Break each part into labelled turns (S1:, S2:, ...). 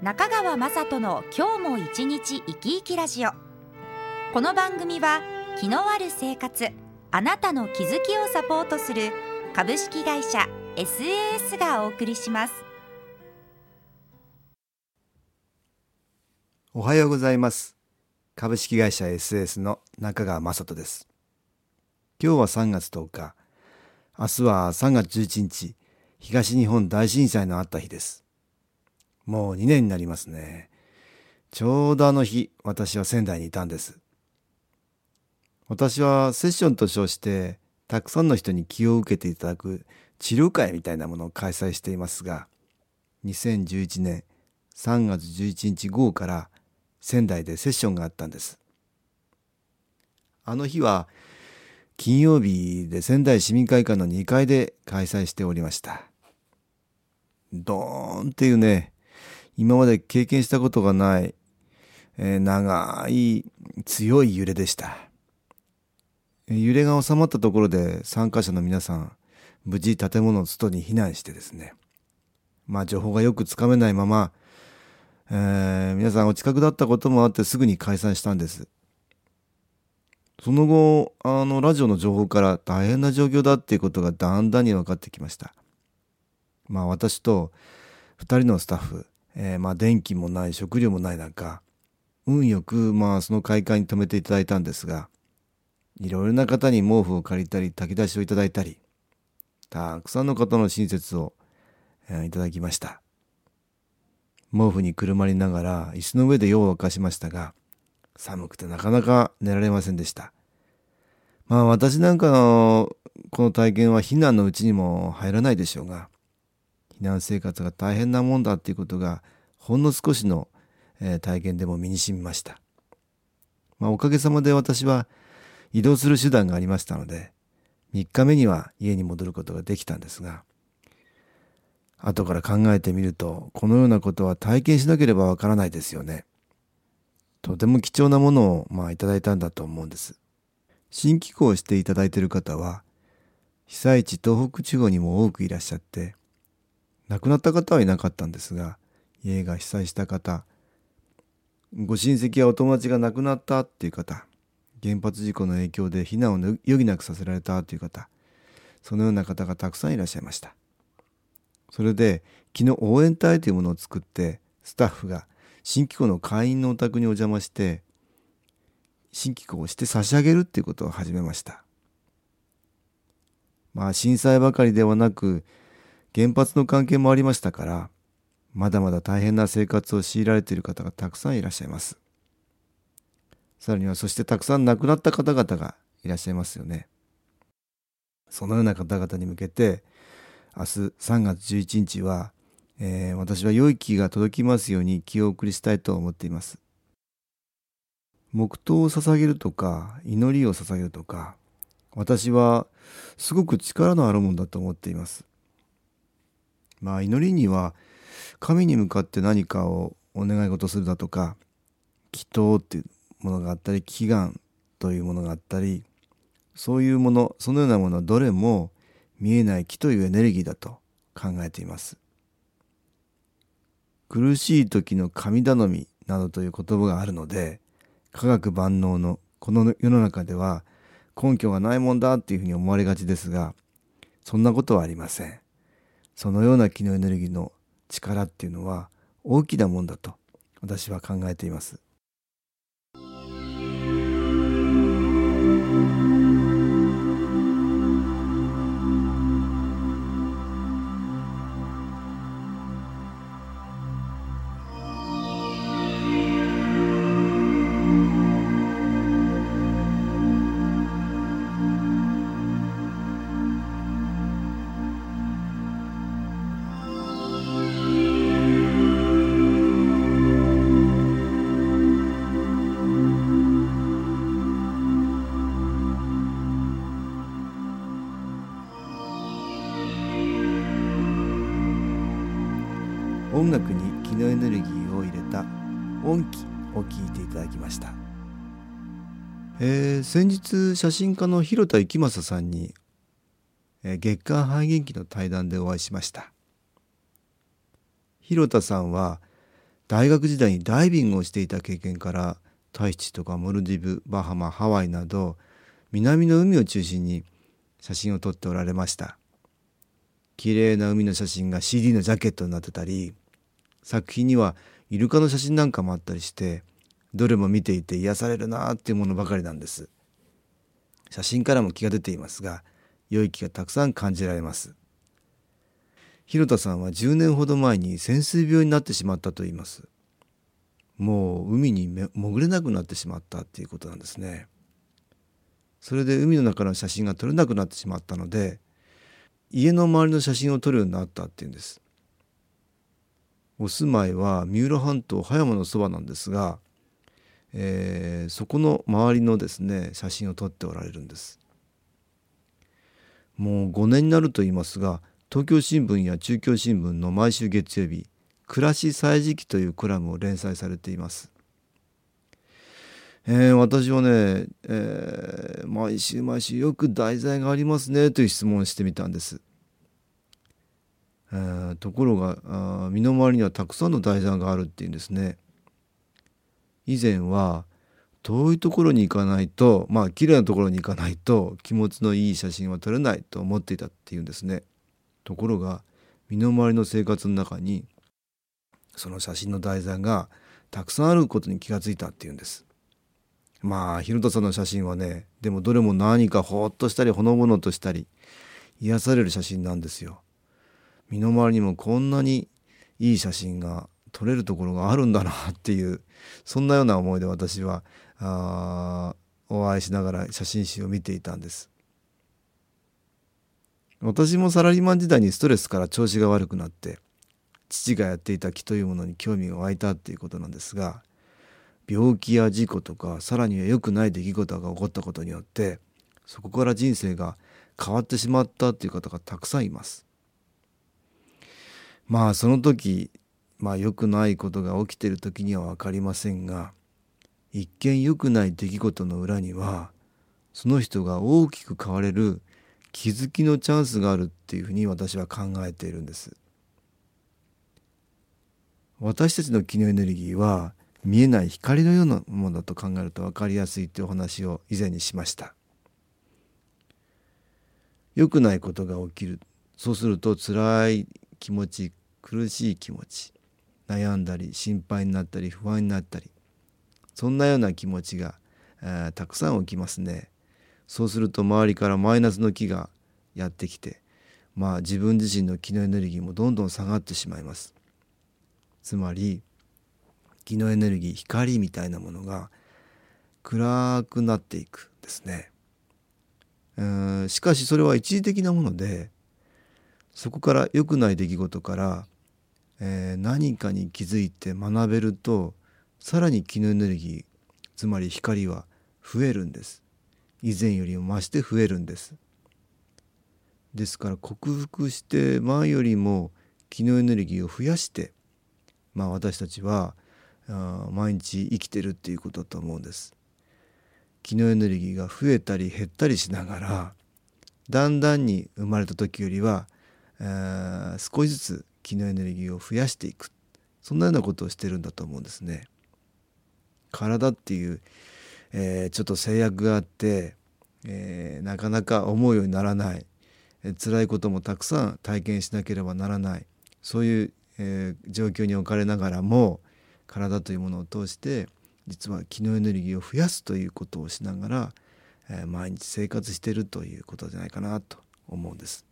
S1: 中川雅人の今日も一日生き生きラジオ。この番組は気のある生活あなたの気づきをサポートする株式会社 SAS がお送りします。
S2: おはようございます。株式会社 SAS の中川雅人です。今日は3月10日。明日は3月11日東日本大震災のあった日です。もう2年になりますね。ちょうどあの日、私は仙台にいたんです。私はセッションと称して、たくさんの人に気を受けていただく治療会みたいなものを開催していますが、2011年3月11日午後から仙台でセッションがあったんです。あの日は金曜日で仙台市民会館の2階で開催しておりました。ドーンっていうね、今まで経験したことがない、えー、長い強い揺れでした。揺れが収まったところで参加者の皆さん、無事建物の外に避難してですね、まあ情報がよくつかめないまま、えー、皆さんお近くだったこともあってすぐに解散したんです。その後、あの、ラジオの情報から大変な状況だっていうことがだんだんに分かってきました。まあ私と二人のスタッフ、えー、まあ電気もない食料もない中運よくまあその会館に泊めていただいたんですがいろいろな方に毛布を借りたり炊き出しをいただいたりたくさんの方の親切を、えー、いただきました。毛布にくるまりながら椅子の上で夜を明かしましたが寒くてなかなか寝られませんでした。まあ私なんかのこの体験は避難のうちにも入らないでしょうが避難生活が大変なもんだっていうことがほんの少しの、えー、体験でも身に染みました。まあ、おかげさまで私は移動する手段がありましたので3日目には家に戻ることができたんですが後から考えてみるとこのようなことは体験しなければわからないですよね。とても貴重なものをまあいただいたんだと思うんです。新機構をしていただいている方は被災地東北地方にも多くいらっしゃって亡くなった方はいなかったんですが家が被災した方ご親戚やお友達が亡くなったっていう方原発事故の影響で避難を余儀なくさせられたという方そのような方がたくさんいらっしゃいました。それで昨日応援隊というものを作ってスタッフが新機構の会員のお宅にお邪魔して新機構をして差し上げるっていうことを始めました。まあ震災ばかりではなく原発の関係もありましたからまだまだ大変な生活を強いられている方がたくさんいらっしゃいます。さらにはそしてたくさん亡くなった方々がいらっしゃいますよね。そのような方々に向けて明日3月11日は、えー、私は良い気が届きますように気を送りしたいと思っています。黙祷を捧げるとか祈りを捧げるとか私はすごく力のあるものだと思っています。まあ祈りには神に向かって何かをお願い事するだとか祈祷っていうものがあったり祈願というものがあったりそういうものそのようなものはどれも見えない気というエネルギーだと考えています。苦しい時の神頼みなどという言葉があるので科学万能のこの世の中では根拠がないもんだっていうふうに思われがちですがそんなことはありません。そのような気のエネルギーの力っていうのは大きなもんだと私は考えています。楽に気のエネルギーを入れた音機を聴いていただきました、えー、先日写真家の広田幸正さんに、えー、月刊肺元気の対談でお会いしました。広田さんは大学時代にダイビングをしていた経験からタヒチとかモルディブバハマハワイなど南の海を中心に写真を撮っておられました。綺麗な海の写真が CD のジャケットになってたり作品にはイルカの写真なんかもあったりしてどれも見ていて癒されるなっていうものばかりなんです。写真からも気が出ていますが良い気がたくさん感じられます。広田さんは10年ほど前に潜水病になってしまったと言います。もう海に潜れなくなってしまったっていうことなんですね。それで海の中の写真が撮れなくなってしまったので家の周りの写真を撮るようになったっていうんです。お住まいは三浦半島葉山のそばなんですが、えー、そこの周りのですね写真を撮っておられるんですもう5年になると言いますが東京新聞や中京新聞の毎週月曜日「暮らし歳時記」というコラムを連載されていますえー、私はね、えー、毎週毎週よく題材がありますねという質問をしてみたんです。えー、ところが身の回りにはたくさんの題材があるっていうんですね。以前は遠いところに行かないとまあ綺麗なところに行かないと気持ちのいい写真は撮れないと思っていたっていうんですね。ところが身の回りの生活の中にその写真の題材がたくさんあることに気がついたっていうんです。まあ広田さんの写真はねでもどれも何かほっとしたりほのぼのとしたり癒される写真なんですよ。身の回りにもこんなにいい写真が撮れるところがあるんだなっていうそんなような思いで私はあお会いしながら写真集を見ていたんです。私もサラリーマン時代にストレスから調子が悪くなって父がやっていた木というものに興味が湧いたっていうことなんですが病気や事故とかさらには良くない出来事が起こったことによってそこから人生が変わってしまったっていう方がたくさんいます。まあその時まあ良くないことが起きてる時には分かりませんが一見良くない出来事の裏にはその人が大きく変われる気づきのチャンスがあるっていうふうに私は考えているんです。私たちの気のエネルギーは見えない光のようなものだと考えると分かりやすいというお話を以前にしました良くないことが起きるそうすると辛い気持ち苦しい気持ち悩んだり心配になったり不安になったりそんなような気持ちが、えー、たくさん起きますねそうすると周りからマイナスの気がやってきてまあ自分自身の気のエネルギーもどんどん下がってしまいますつまり気のエネルギー光みたいなものが暗くなっていくですね。しかしそれは一時的なものでそこから良くない出来事から、えー、何かに気づいて学べるとさらに気のエネルギーつまり光は増えるんです以前よりも増して増えるんですですから克服して前よりも気のエネルギーを増やしてまあ私たちはあ毎日生きてるっていうことだと思うんです。気のエネルギーが増えたり減ったりしながらだんだんに生まれた時よりは、えー、少しずつ気のエネルギーを増やしていくそんなようなことをしてるんだと思うんですね。体っていう、えー、ちょっと制約があって、えー、なかなか思うようにならない、えー、辛いこともたくさん体験しなければならないそういう、えー、状況に置かれながらも体というものを通して実は気のエネルギーを増やすということをしながら、え、毎日生活してるということじゃないかなと思うんです。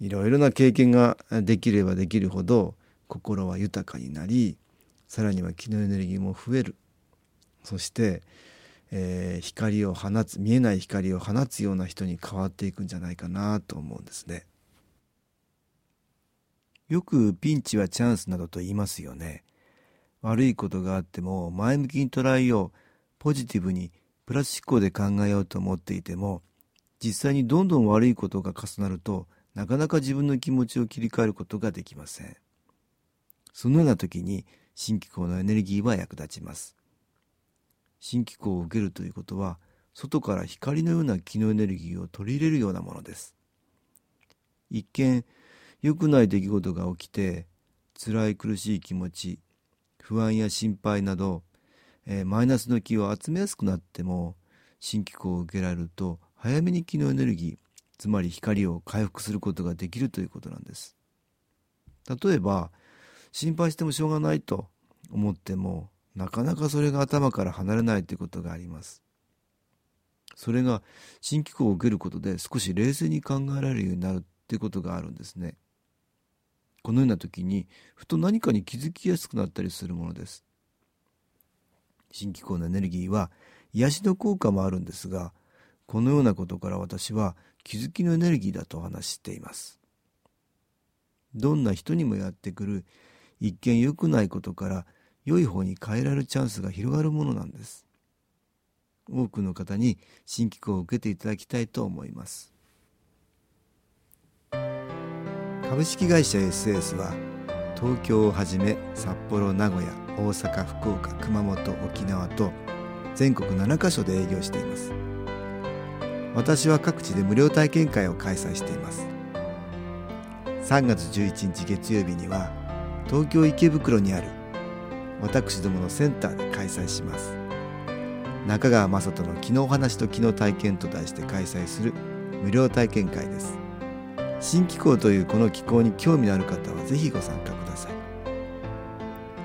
S2: いろいろな経験ができればできるほど心は豊かになりさらには気のエネルギーも増えるそして、えー、光を放つ見えない光を放つような人に変わっていくんじゃないかなと思うんですね。よくピンチはチャンスなどと言いますよね。悪いことがあっても前向きに捉えよう、ポジティブにプラス思考で考えようと思っていても、実際にどんどん悪いことが重なるとなかなか自分の気持ちを切り替えることができません。そのような時に新機構のエネルギーは役立ちます。新機構を受けるということは外から光のような気のエネルギーを取り入れるようなものです。一見良くない出来事が起きて辛い苦しい気持ち不安や心配など、えー、マイナスの気を集めやすくなっても新機構を受けられると早めに気のエネルギーつまり光を回復することができるということなんです。例えば心配してもしょうがないと思ってもなかなかそれが頭から離れないということがあります。それが新機構を受けることで少し冷静に考えられるようになるっていうことがあるんですね。このような時にふと何かに気づきやすくなったりするものです。新機構のエネルギーは癒しの効果もあるんですがこのようなことから私は気づきのエネルギーだとお話しています。どんな人にもやってくる一見良くないことから良い方に変えられるチャンスが広がるものなんです。多くの方に新機構を受けていただきたいと思います。株式会社 SS は東京をはじめ札幌名古屋大阪福岡熊本沖縄と全国7カ所で営業しています。私は各地で無料体験会を開催しています。3月11日月曜日には東京池袋にある私どものセンターで開催します。中川雅人の「昨日話と昨日体験」と題して開催する無料体験会です。新気候というこの気候に興味のある方はぜひご参加ください。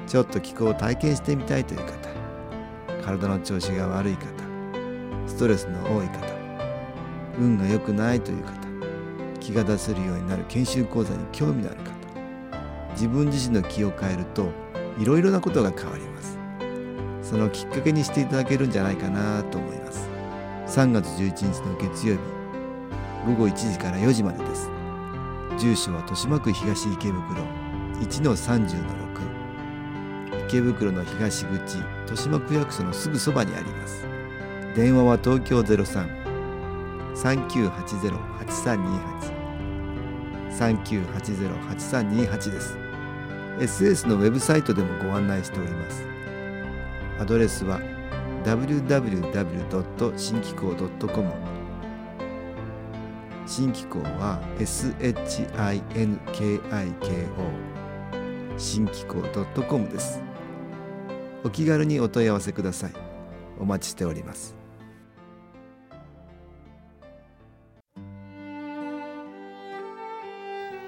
S2: ちょっと気候を体験してみたいという方体の調子が悪い方ストレスの多い方運が良くないという方気が出せるようになる研修講座に興味のある方自分自身の気を変えるといろいろなことが変わります。そのきっかけにしていただけるんじゃないかなと思います。3月11日の月曜日午後1時から4時までです。住所は豊島区東池袋1-30-6池袋の東口豊島区役所のすぐそばにあります。電話は東京03 3980-8328です。SS のウェブサイトでもご案内しております。アドレスは www. 新機構 .com 新機構は SHINKIKO 新機構 .com です。お気軽にお問い合わせください。お待ちしております。